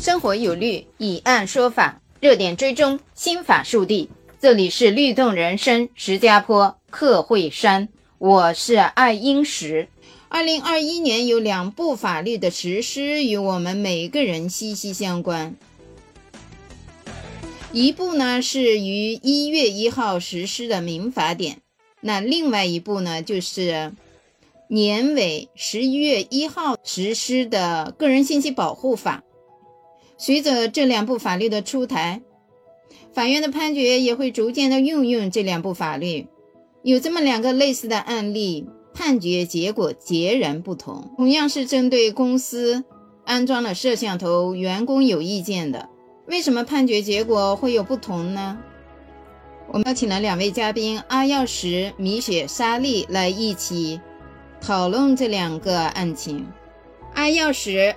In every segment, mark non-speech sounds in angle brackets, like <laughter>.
生活有律，以案说法，热点追踪，新法速递。这里是律动人生，石家坡客会山，我是爱英石。二零二一年有两部法律的实施与我们每个人息息相关。一部呢是于一月一号实施的民法典，那另外一部呢就是年尾十一月一号实施的个人信息保护法。随着这两部法律的出台，法院的判决也会逐渐的运用这两部法律。有这么两个类似的案例，判决结果截然不同。同样是针对公司安装了摄像头，员工有意见的，为什么判决结果会有不同呢？我们邀请了两位嘉宾阿耀石、米雪、莎莉来一起讨论这两个案情。阿耀石。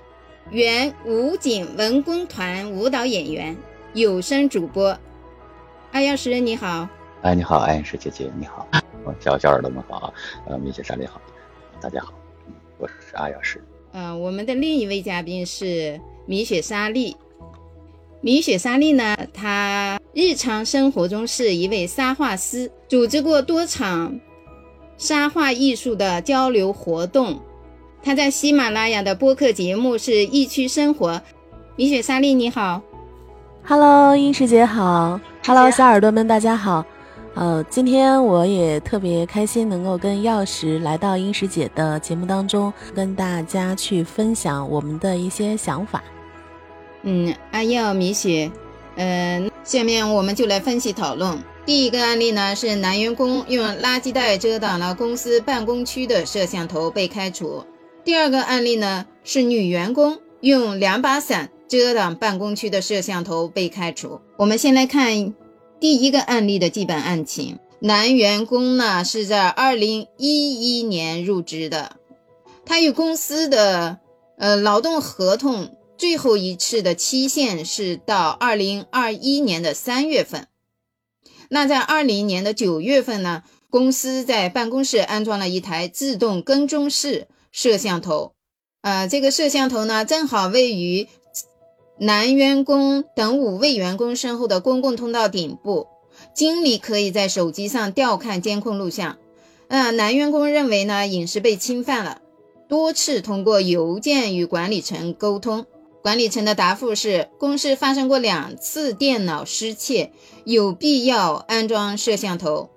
原武警文工团舞蹈演员、有声主播，阿耀石你好，哎你好，爱英石姐姐你好，小小耳朵们好，呃米雪莎莉好，大家好，我是阿耀石。嗯，我们的另一位嘉宾是米雪莎莉，米雪莎莉呢，她日常生活中是一位沙画师，组织过多场沙画艺术的交流活动。他在喜马拉雅的播客节目是《疫区生活》，米雪莎莉你好，Hello，英石姐好，Hello，小耳朵们大家好，呃，今天我也特别开心能够跟钥匙来到英石姐的节目当中，跟大家去分享我们的一些想法。嗯，阿耀、米雪，嗯，下面我们就来分析讨论。第一个案例呢是男员工用垃圾袋遮挡了公司办公区的摄像头被开除。第二个案例呢，是女员工用两把伞遮挡办公区的摄像头被开除。我们先来看第一个案例的基本案情。男员工呢是在二零一一年入职的，他与公司的呃劳动合同最后一次的期限是到二零二一年的三月份。那在二零年的九月份呢，公司在办公室安装了一台自动跟踪式。摄像头，呃，这个摄像头呢，正好位于男员工等五位员工身后的公共通道顶部，经理可以在手机上调看监控录像。呃，男员工认为呢，隐私被侵犯了，多次通过邮件与管理层沟通，管理层的答复是，公司发生过两次电脑失窃，有必要安装摄像头。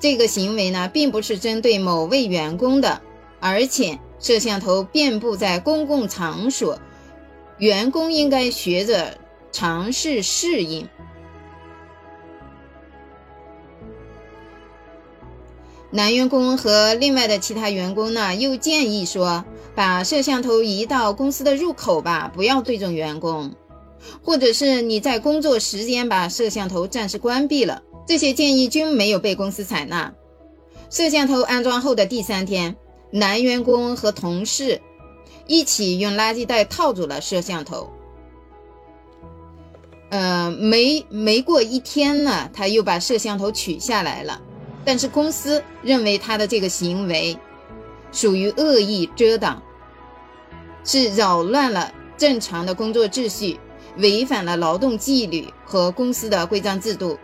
这个行为呢，并不是针对某位员工的。而且摄像头遍布在公共场所，员工应该学着尝试适应。男员工和另外的其他员工呢，又建议说，把摄像头移到公司的入口吧，不要对准员工，或者是你在工作时间把摄像头暂时关闭了。这些建议均没有被公司采纳。摄像头安装后的第三天。男员工和同事一起用垃圾袋套住了摄像头。呃，没没过一天呢，他又把摄像头取下来了。但是公司认为他的这个行为属于恶意遮挡，是扰乱了正常的工作秩序，违反了劳动纪律和公司的规章制度。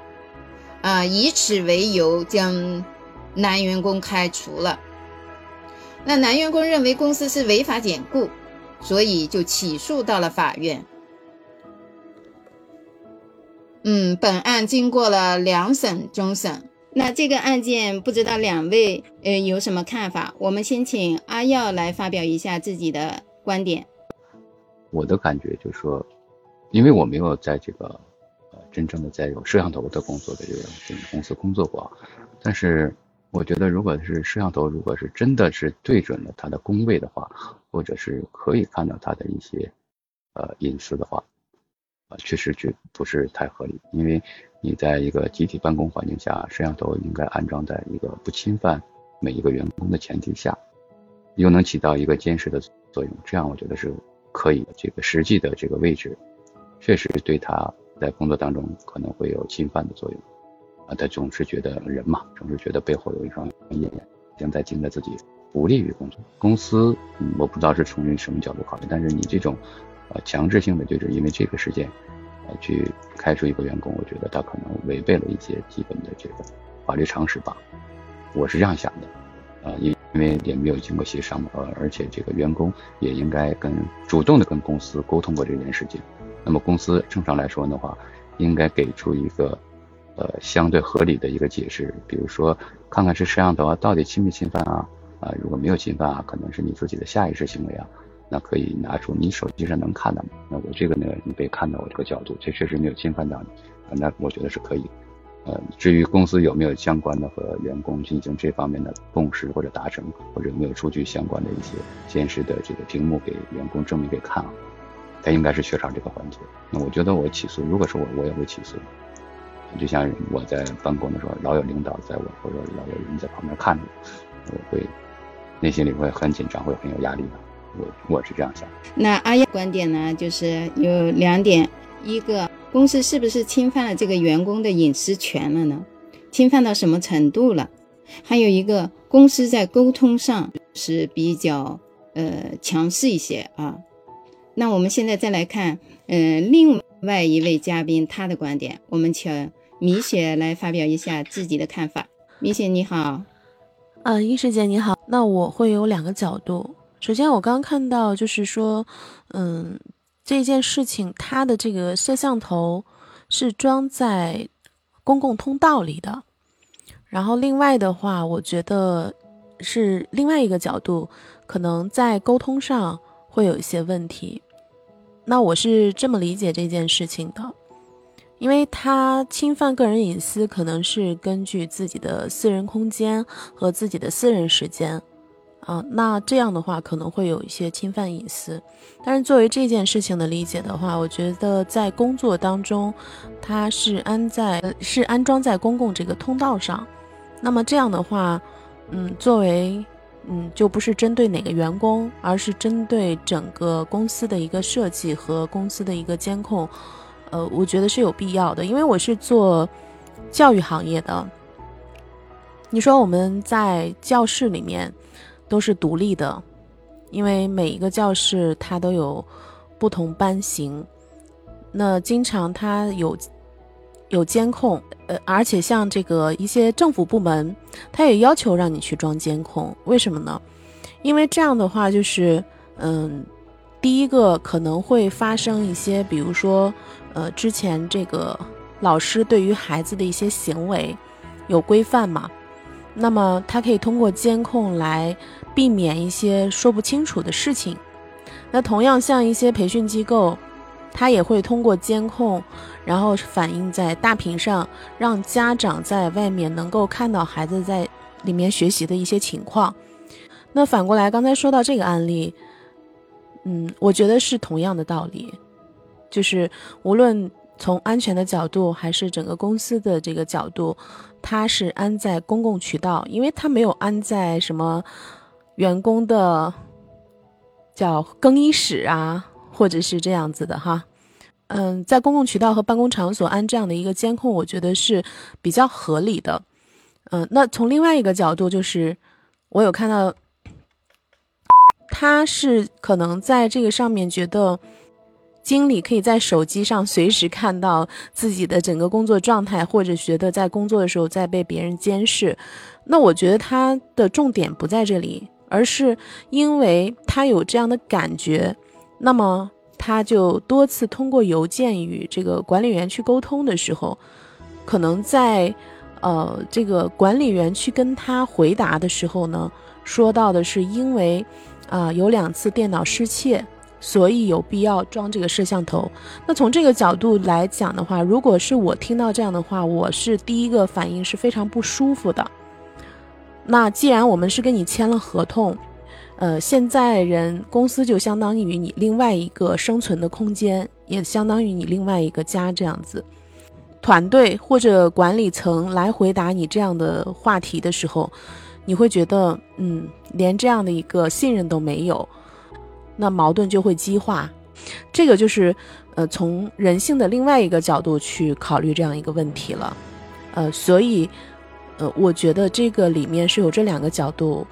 啊，以此为由将男员工开除了。那男员工认为公司是违法解雇，所以就起诉到了法院。嗯，本案经过了两审终审。那这个案件不知道两位呃有什么看法？我们先请阿耀来发表一下自己的观点。我的感觉就是说，因为我没有在这个呃真正的在有摄像头的工作的这个这个公司工作过，但是。我觉得，如果是摄像头，如果是真的是对准了他的工位的话，或者是可以看到他的一些呃隐私的话，啊，确实就不是太合理。因为你在一个集体办公环境下，摄像头应该安装在一个不侵犯每一个员工的前提下，又能起到一个监视的作用，这样我觉得是可以。这个实际的这个位置，确实对他在工作当中可能会有侵犯的作用。啊，他总是觉得人嘛，总是觉得背后有一双眼，正在盯着自己，不利于工作。公司，我不知道是从什么角度考虑，但是你这种，呃强制性的就是因为这个事件，呃去开除一个员工，我觉得他可能违背了一些基本的这个法律常识吧，我是这样想的，啊，因因为也没有经过协商，呃，而且这个员工也应该跟主动的跟公司沟通过这件事情，那么公司正常来说的话，应该给出一个。呃，相对合理的一个解释，比如说，看看这摄像头啊，到底侵没侵犯啊？啊，如果没有侵犯啊，可能是你自己的下意识行为啊，那可以拿出你手机上能看到，那我这个呢，你可以看到我这个角度，这确实没有侵犯到你，啊，那我觉得是可以。呃，至于公司有没有相关的和员工进行这方面的共识或者达成，或者有没有出具相关的一些监视的这个屏幕给员工证明给看啊，他应该是缺少这个环节。那我觉得我起诉，如果是我，我也会起诉。就像我在办公的时候，老有领导在我，或者老有人在旁边看着，我会内心里会很紧张，会很有压力的。我我是这样想。那阿燕观点呢，就是有两点：一个，公司是不是侵犯了这个员工的隐私权了呢？侵犯到什么程度了？还有一个，公司在沟通上是比较呃强势一些啊。那我们现在再来看，嗯，另外一位嘉宾他的观点，我们请。米雪来发表一下自己的看法。米雪你好，呃，一师姐你好。那我会有两个角度。首先，我刚看到就是说，嗯，这件事情它的这个摄像头是装在公共通道里的。然后另外的话，我觉得是另外一个角度，可能在沟通上会有一些问题。那我是这么理解这件事情的。因为他侵犯个人隐私，可能是根据自己的私人空间和自己的私人时间，啊，那这样的话可能会有一些侵犯隐私。但是作为这件事情的理解的话，我觉得在工作当中，它是安在是安装在公共这个通道上，那么这样的话，嗯，作为嗯就不是针对哪个员工，而是针对整个公司的一个设计和公司的一个监控。呃，我觉得是有必要的，因为我是做教育行业的。你说我们在教室里面都是独立的，因为每一个教室它都有不同班型，那经常它有有监控，呃，而且像这个一些政府部门，它也要求让你去装监控，为什么呢？因为这样的话就是，嗯，第一个可能会发生一些，比如说。呃，之前这个老师对于孩子的一些行为有规范嘛？那么他可以通过监控来避免一些说不清楚的事情。那同样像一些培训机构，他也会通过监控，然后反映在大屏上，让家长在外面能够看到孩子在里面学习的一些情况。那反过来，刚才说到这个案例，嗯，我觉得是同样的道理。就是无论从安全的角度，还是整个公司的这个角度，它是安在公共渠道，因为它没有安在什么员工的叫更衣室啊，或者是这样子的哈。嗯，在公共渠道和办公场所安这样的一个监控，我觉得是比较合理的。嗯，那从另外一个角度，就是我有看到，他是可能在这个上面觉得。经理可以在手机上随时看到自己的整个工作状态，或者觉得在工作的时候在被别人监视。那我觉得他的重点不在这里，而是因为他有这样的感觉，那么他就多次通过邮件与这个管理员去沟通的时候，可能在呃这个管理员去跟他回答的时候呢，说到的是因为啊有两次电脑失窃。所以有必要装这个摄像头。那从这个角度来讲的话，如果是我听到这样的话，我是第一个反应是非常不舒服的。那既然我们是跟你签了合同，呃，现在人公司就相当于你另外一个生存的空间，也相当于你另外一个家这样子。团队或者管理层来回答你这样的话题的时候，你会觉得，嗯，连这样的一个信任都没有。那矛盾就会激化，这个就是，呃，从人性的另外一个角度去考虑这样一个问题了，呃，所以，呃，我觉得这个里面是有这两个角度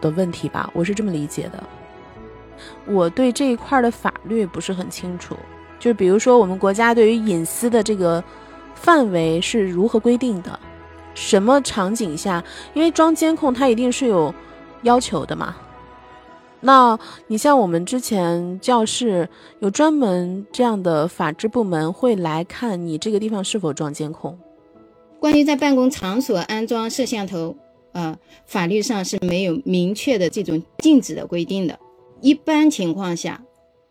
的问题吧，我是这么理解的。我对这一块的法律不是很清楚。就比如说，我们国家对于隐私的这个范围是如何规定的？什么场景下？因为装监控，它一定是有要求的嘛。那你像我们之前教室有专门这样的法制部门会来看你这个地方是否装监控。关于在办公场所安装摄像头，呃，法律上是没有明确的这种禁止的规定的。一般情况下，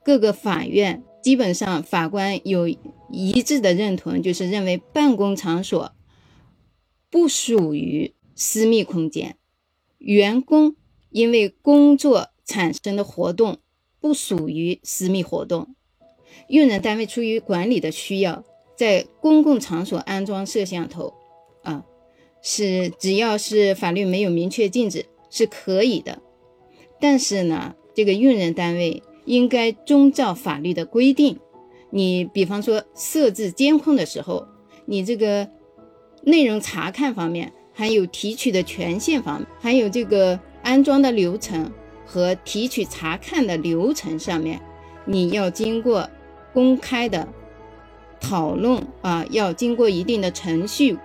各个法院基本上法官有一致的认同，就是认为办公场所不属于私密空间，员工因为工作。产生的活动不属于私密活动，用人单位出于管理的需要，在公共场所安装摄像头，啊，是只要是法律没有明确禁止是可以的。但是呢，这个用人单位应该遵照法律的规定。你比方说设置监控的时候，你这个内容查看方面，还有提取的权限方面，还有这个安装的流程。和提取查看的流程上面，你要经过公开的讨论啊，要经过一定的程序，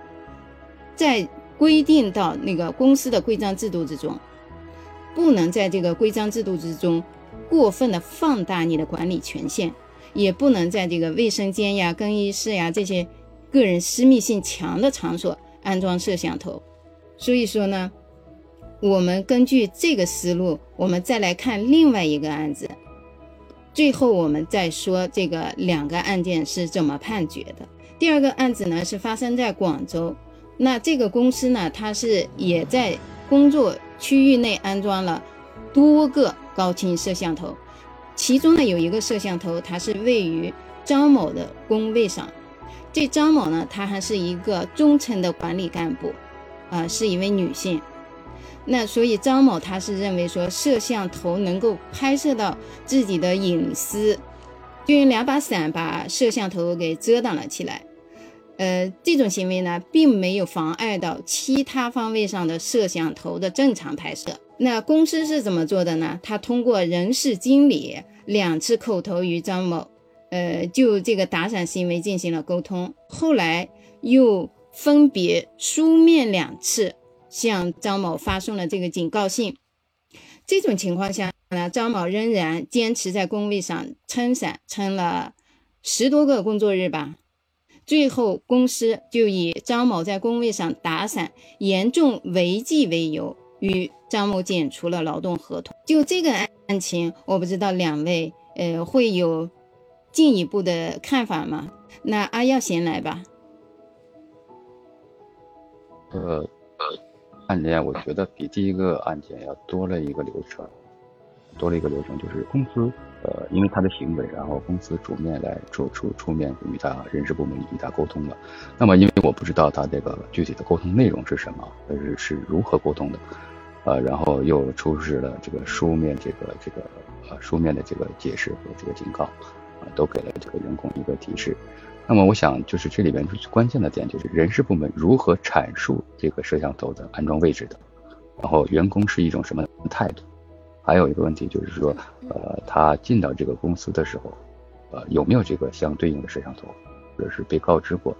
再规定到那个公司的规章制度之中，不能在这个规章制度之中过分的放大你的管理权限，也不能在这个卫生间呀、更衣室呀这些个人私密性强的场所安装摄像头。所以说呢。我们根据这个思路，我们再来看另外一个案子，最后我们再说这个两个案件是怎么判决的。第二个案子呢是发生在广州，那这个公司呢，它是也在工作区域内安装了多个高清摄像头，其中呢有一个摄像头，它是位于张某的工位上。这张某呢，她还是一个中层的管理干部，啊，是一位女性。那所以张某他是认为说摄像头能够拍摄到自己的隐私，就用两把伞把摄像头给遮挡了起来。呃，这种行为呢，并没有妨碍到其他方位上的摄像头的正常拍摄。那公司是怎么做的呢？他通过人事经理两次口头与张某，呃，就这个打伞行为进行了沟通，后来又分别书面两次。向张某发送了这个警告信。这种情况下呢，张某仍然坚持在工位上撑伞，撑了十多个工作日吧。最后，公司就以张某在工位上打伞严重违纪为由，与张某解除了劳动合同。就这个案情，我不知道两位呃会有进一步的看法吗？那阿耀先来吧。呃。案件我觉得比第一个案件要多了一个流程，多了一个流程就是公司，呃，因为他的行为，然后公司主面来出出出面与他人事部门与他沟通了。那么因为我不知道他这个具体的沟通内容是什么，是是如何沟通的，呃，然后又出示了这个书面这个这个呃书面的这个解释和这个警告，都给了这个员工一个提示。那么我想，就是这里边最关键的点，就是人事部门如何阐述这个摄像头的安装位置的，然后员工是一种什么态度？还有一个问题就是说，呃，他进到这个公司的时候，呃，有没有这个相对应的摄像头，或者是被告知过？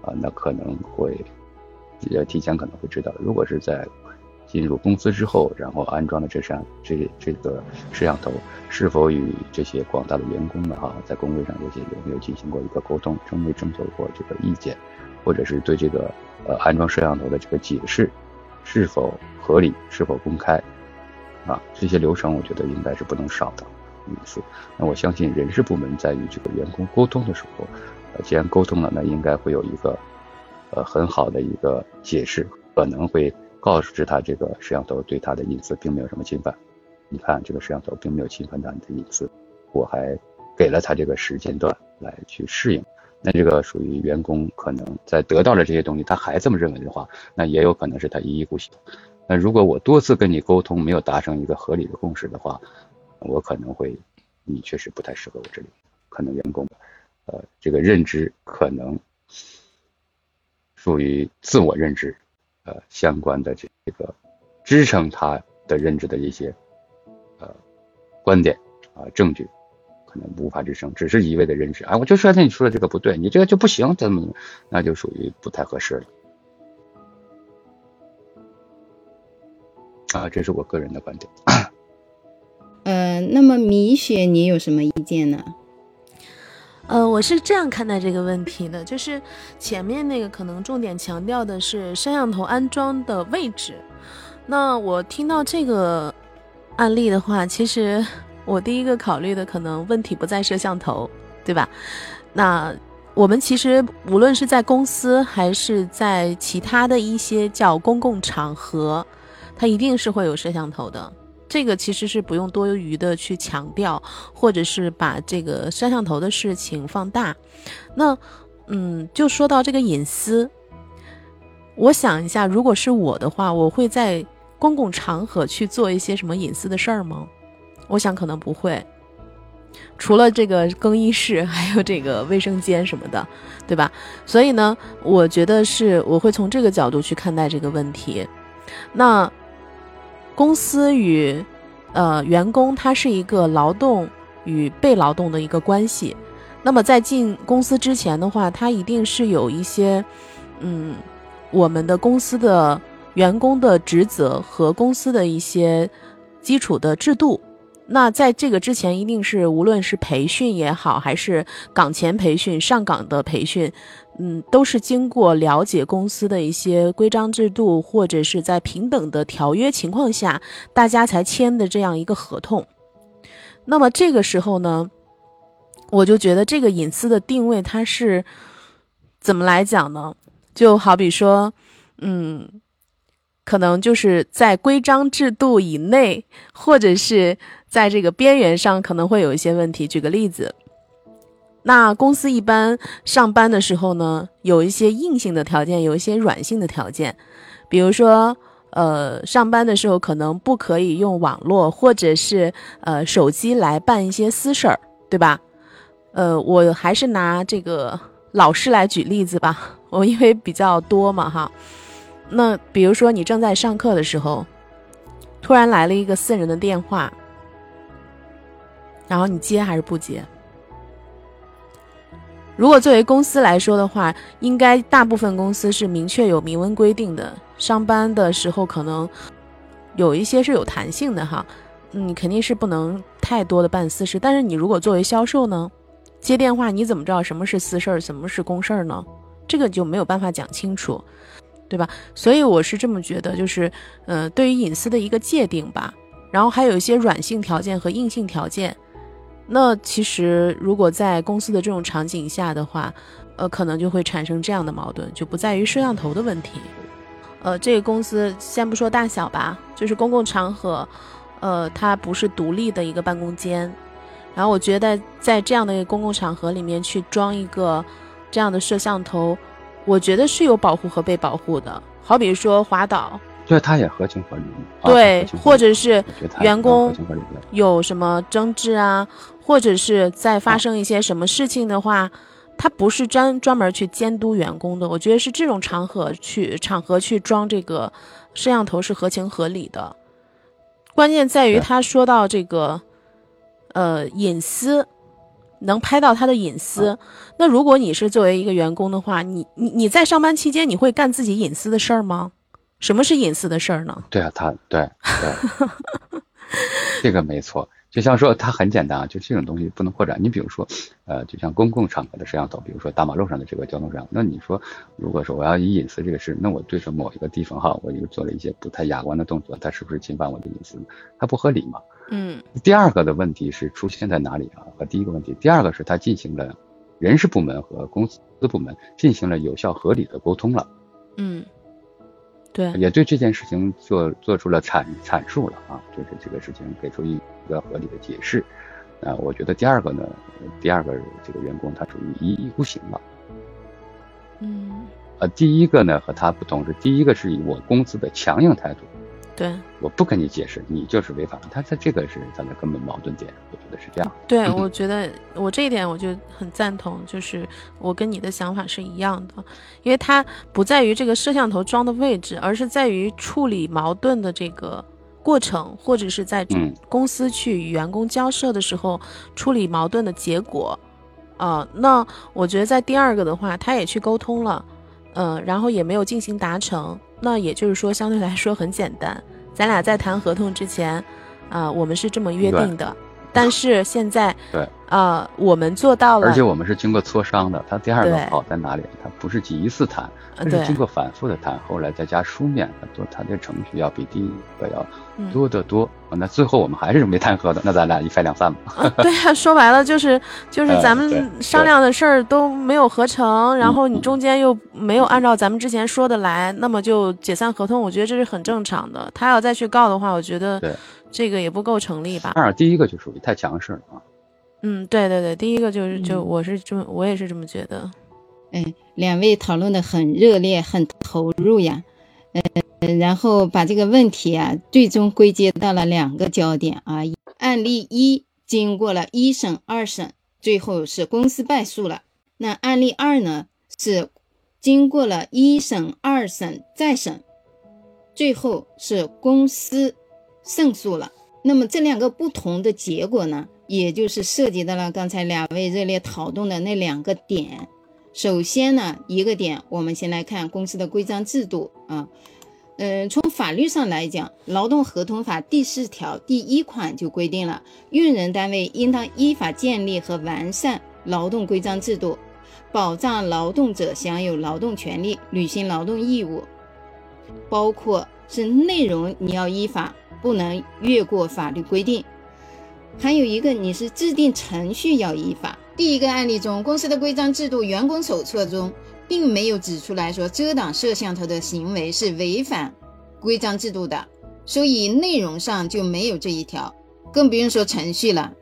啊，那可能会，呃，提前可能会知道。如果是在进入公司之后，然后安装的这扇这这个摄像头，是否与这些广大的员工们？哈，在工位上这些有没有进行过一个沟通，征没征求过这个意见，或者是对这个呃安装摄像头的这个解释是否合理，是否公开啊？这些流程我觉得应该是不能少的意思。那我相信人事部门在与这个员工沟通的时候，呃，既然沟通了，那应该会有一个呃很好的一个解释，可能会。告知他这个摄像头对他的隐私并没有什么侵犯，你看这个摄像头并没有侵犯到你的隐私，我还给了他这个时间段来去适应，那这个属于员工可能在得到了这些东西，他还这么认为的话，那也有可能是他一意孤行。那如果我多次跟你沟通没有达成一个合理的共识的话，我可能会，你确实不太适合我这里，可能员工，呃，这个认知可能属于自我认知。呃，相关的这个支撑他的认知的一些呃观点啊证据，可能无法支撑，只是一味的认识，啊，我就说那你说的这个不对，你这个就不行，怎么，那就属于不太合适了。啊，这是我个人的观点。呃，那么米雪，你有什么意见呢？呃，我是这样看待这个问题的，就是前面那个可能重点强调的是摄像头安装的位置。那我听到这个案例的话，其实我第一个考虑的可能问题不在摄像头，对吧？那我们其实无论是在公司还是在其他的一些叫公共场合，它一定是会有摄像头的。这个其实是不用多余的去强调，或者是把这个摄像头的事情放大。那，嗯，就说到这个隐私，我想一下，如果是我的话，我会在公共场合去做一些什么隐私的事儿吗？我想可能不会，除了这个更衣室，<laughs> 还有这个卫生间什么的，对吧？所以呢，我觉得是我会从这个角度去看待这个问题。那。公司与，呃，员工他是一个劳动与被劳动的一个关系。那么在进公司之前的话，他一定是有一些，嗯，我们的公司的员工的职责和公司的一些基础的制度。那在这个之前，一定是无论是培训也好，还是岗前培训、上岗的培训，嗯，都是经过了解公司的一些规章制度，或者是在平等的条约情况下，大家才签的这样一个合同。那么这个时候呢，我就觉得这个隐私的定位，它是怎么来讲呢？就好比说，嗯，可能就是在规章制度以内，或者是。在这个边缘上可能会有一些问题。举个例子，那公司一般上班的时候呢，有一些硬性的条件，有一些软性的条件。比如说，呃，上班的时候可能不可以用网络或者是呃手机来办一些私事儿，对吧？呃，我还是拿这个老师来举例子吧，我因为比较多嘛哈。那比如说你正在上课的时候，突然来了一个私人的电话。然后你接还是不接？如果作为公司来说的话，应该大部分公司是明确有明文规定的，上班的时候可能有一些是有弹性的哈。你肯定是不能太多的办私事，但是你如果作为销售呢，接电话你怎么知道什么是私事儿，什么是公事儿呢？这个就没有办法讲清楚，对吧？所以我是这么觉得，就是呃，对于隐私的一个界定吧，然后还有一些软性条件和硬性条件。那其实，如果在公司的这种场景下的话，呃，可能就会产生这样的矛盾，就不在于摄像头的问题。呃，这个公司先不说大小吧，就是公共场合，呃，它不是独立的一个办公间。然后我觉得，在这样的一个公共场合里面去装一个这样的摄像头，我觉得是有保护和被保护的。好比说滑倒。对，它也合情合理。对，或者是员工有什么争执啊，或者是在发生一些什么事情的话，他不是专专门去监督员工的。我觉得是这种场合去场合去装这个摄像头是合情合理的。关键在于他说到这个，呃，隐私能拍到他的隐私。那如果你是作为一个员工的话，你你你在上班期间你会干自己隐私的事儿吗？什么是隐私的事儿呢？对啊，他对对，<laughs> 这个没错。就像说，它很简单啊，就这种东西不能扩展。你比如说，呃，就像公共场合的摄像头，比如说大马路上的这个交通摄像头，那你说，如果说我要以隐私这个事，那我对着某一个地方哈，我就做了一些不太雅观的动作，它是不是侵犯我的隐私？它不合理嘛？嗯。第二个的问题是出现在哪里啊？和第一个问题，第二个是它进行了人事部门和公司部门进行了有效合理的沟通了。嗯。对，也对这件事情做做出了阐阐述了啊，就是这个事情给出一个合理的解释。啊，我觉得第二个呢，第二个这个员工他属于一意孤行了。嗯。呃，第一个呢和他不同是，第一个是以我公司的强硬态度。对，我不跟你解释，你就是违法了。他在这个是咱的根本矛盾点，我觉得是这样。对，我觉得我这一点我就很赞同，就是我跟你的想法是一样的，因为它不在于这个摄像头装的位置，而是在于处理矛盾的这个过程，或者是在公司去与员工交涉的时候处理矛盾的结果。啊，那我觉得在第二个的话，他也去沟通了，嗯，然后也没有进行达成，那也就是说相对来说很简单。咱俩在谈合同之前，啊，我们是这么约定的。但是现在，对，啊，我们做到了，而且我们是经过磋商的。他第二个好在哪里？他不是第一次谈，而是经过反复的谈，后来再加书面，做谈的程序要比第一个要多得多。那最后我们还是没谈合的，那咱俩一拍两散嘛。对呀，说白了就是 <laughs> 就是咱们商量的事儿都没有合成，然后你中间又没有按照咱们之前说的来，那么就解散合同。我觉得这是很正常的。他要再去告的话，我觉得。这个也不够成立吧？当然，第一个就属于太强势了啊。嗯，对对对，第一个就是就我是这么我也是这么觉得。哎，两位讨论的很热烈，很投入呀。呃，然后把这个问题啊，最终归结到了两个焦点啊。案例一经过了一审、二审，最后是公司败诉了。那案例二呢，是经过了一审、二审再审，最后是公司。胜诉了，那么这两个不同的结果呢，也就是涉及到了刚才两位热烈讨论的那两个点。首先呢，一个点，我们先来看公司的规章制度啊，嗯，从法律上来讲，《劳动合同法》第四条第一款就规定了，用人单位应当依法建立和完善劳动规章制度，保障劳动者享有劳动权利、履行劳动义务，包括是内容你要依法。不能越过法律规定，还有一个你是制定程序要依法。第一个案例中，公司的规章制度员工手册中并没有指出来说遮挡摄像头的行为是违反规章制度的，所以内容上就没有这一条，更不用说程序了。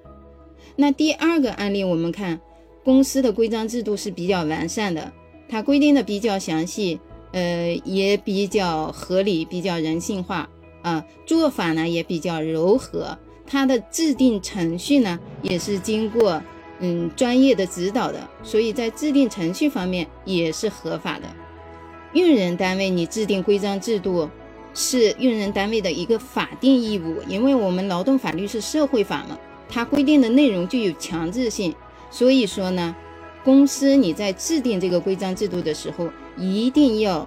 那第二个案例，我们看公司的规章制度是比较完善的，它规定的比较详细，呃，也比较合理，比较人性化。啊，做法呢也比较柔和，它的制定程序呢也是经过嗯专业的指导的，所以在制定程序方面也是合法的。用人单位你制定规章制度是用人单位的一个法定义务，因为我们劳动法律是社会法嘛，它规定的内容具有强制性，所以说呢，公司你在制定这个规章制度的时候一定要。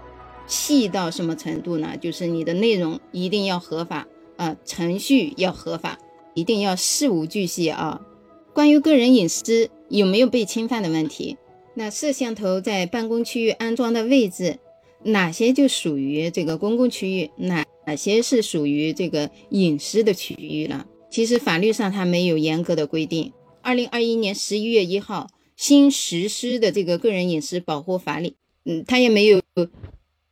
细到什么程度呢？就是你的内容一定要合法啊，程序要合法，一定要事无巨细啊。关于个人隐私有没有被侵犯的问题，那摄像头在办公区域安装的位置，哪些就属于这个公共区域，哪哪些是属于这个隐私的区域了？其实法律上它没有严格的规定。二零二一年十一月一号新实施的这个个人隐私保护法里，嗯，它也没有。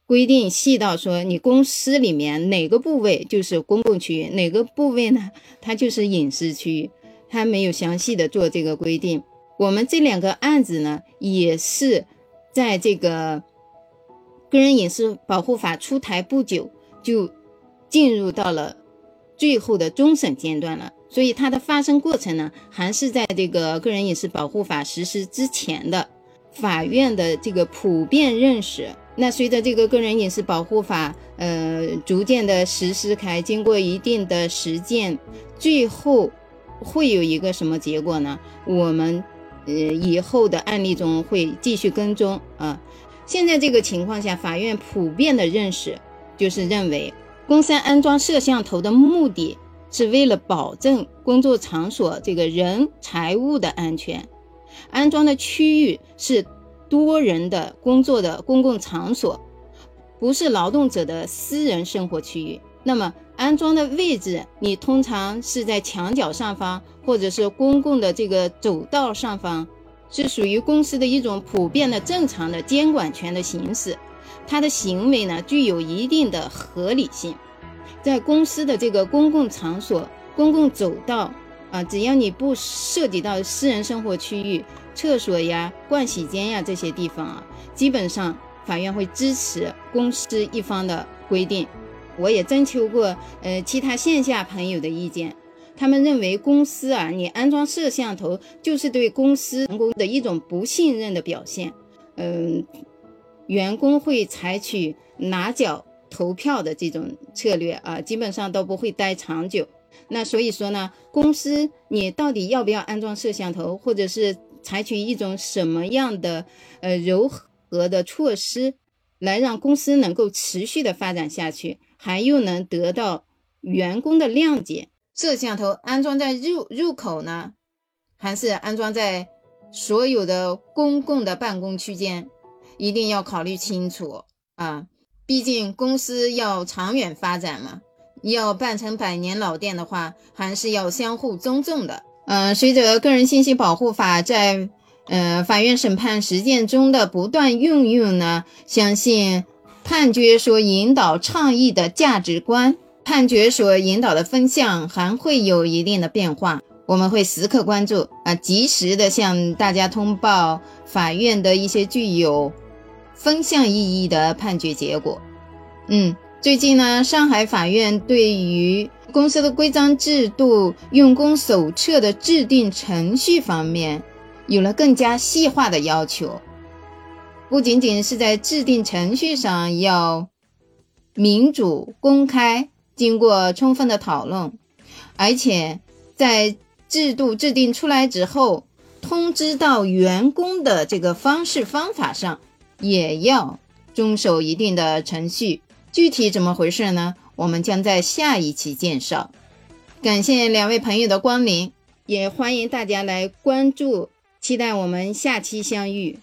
规定细到说，你公司里面哪个部位就是公共区域，哪个部位呢？<laughs> 它就是隐私区域，它没有详细的做这个规定。我们这两个案子呢，也是在这个个人隐私保护法出台不久，就进入到了最后的终审阶段了。所以它的发生过程呢，还是在这个个人隐私保护法实施之前的。法院的这个普遍认识。那随着这个个人隐私保护法，呃，逐渐的实施开，经过一定的实践，最后会有一个什么结果呢？我们呃以后的案例中会继续跟踪啊。现在这个情况下，法院普遍的认识就是认为，公司安装摄像头的目的是为了保证工作场所这个人财物的安全，安装的区域是。多人的工作的公共场所，不是劳动者的私人生活区域。那么安装的位置，你通常是在墙角上方，或者是公共的这个走道上方，是属于公司的一种普遍的正常的监管权的行使。他的行为呢，具有一定的合理性。在公司的这个公共场所、公共走道啊，只要你不涉及到私人生活区域。厕所呀、盥洗间呀这些地方啊，基本上法院会支持公司一方的规定。我也征求过呃其他线下朋友的意见，他们认为公司啊，你安装摄像头就是对公司员工的一种不信任的表现。嗯，员工会采取拿脚投票的这种策略啊，基本上都不会待长久。那所以说呢，公司你到底要不要安装摄像头，或者是采取一种什么样的呃柔和的措施，来让公司能够持续的发展下去，还又能得到员工的谅解？摄像头安装在入入口呢，还是安装在所有的公共的办公区间？一定要考虑清楚啊！毕竟公司要长远发展嘛。要办成百年老店的话，还是要相互尊重的。嗯，随着个人信息保护法在呃法院审判实践中的不断运用呢，相信判决所引导倡议的价值观，判决所引导的风向还会有一定的变化。我们会时刻关注啊，及时的向大家通报法院的一些具有风向意义的判决结果。嗯。最近呢，上海法院对于公司的规章制度、用工手册的制定程序方面有了更加细化的要求。不仅仅是在制定程序上要民主、公开，经过充分的讨论，而且在制度制定出来之后，通知到员工的这个方式方法上，也要遵守一定的程序。具体怎么回事呢？我们将在下一期介绍。感谢两位朋友的光临，也欢迎大家来关注，期待我们下期相遇。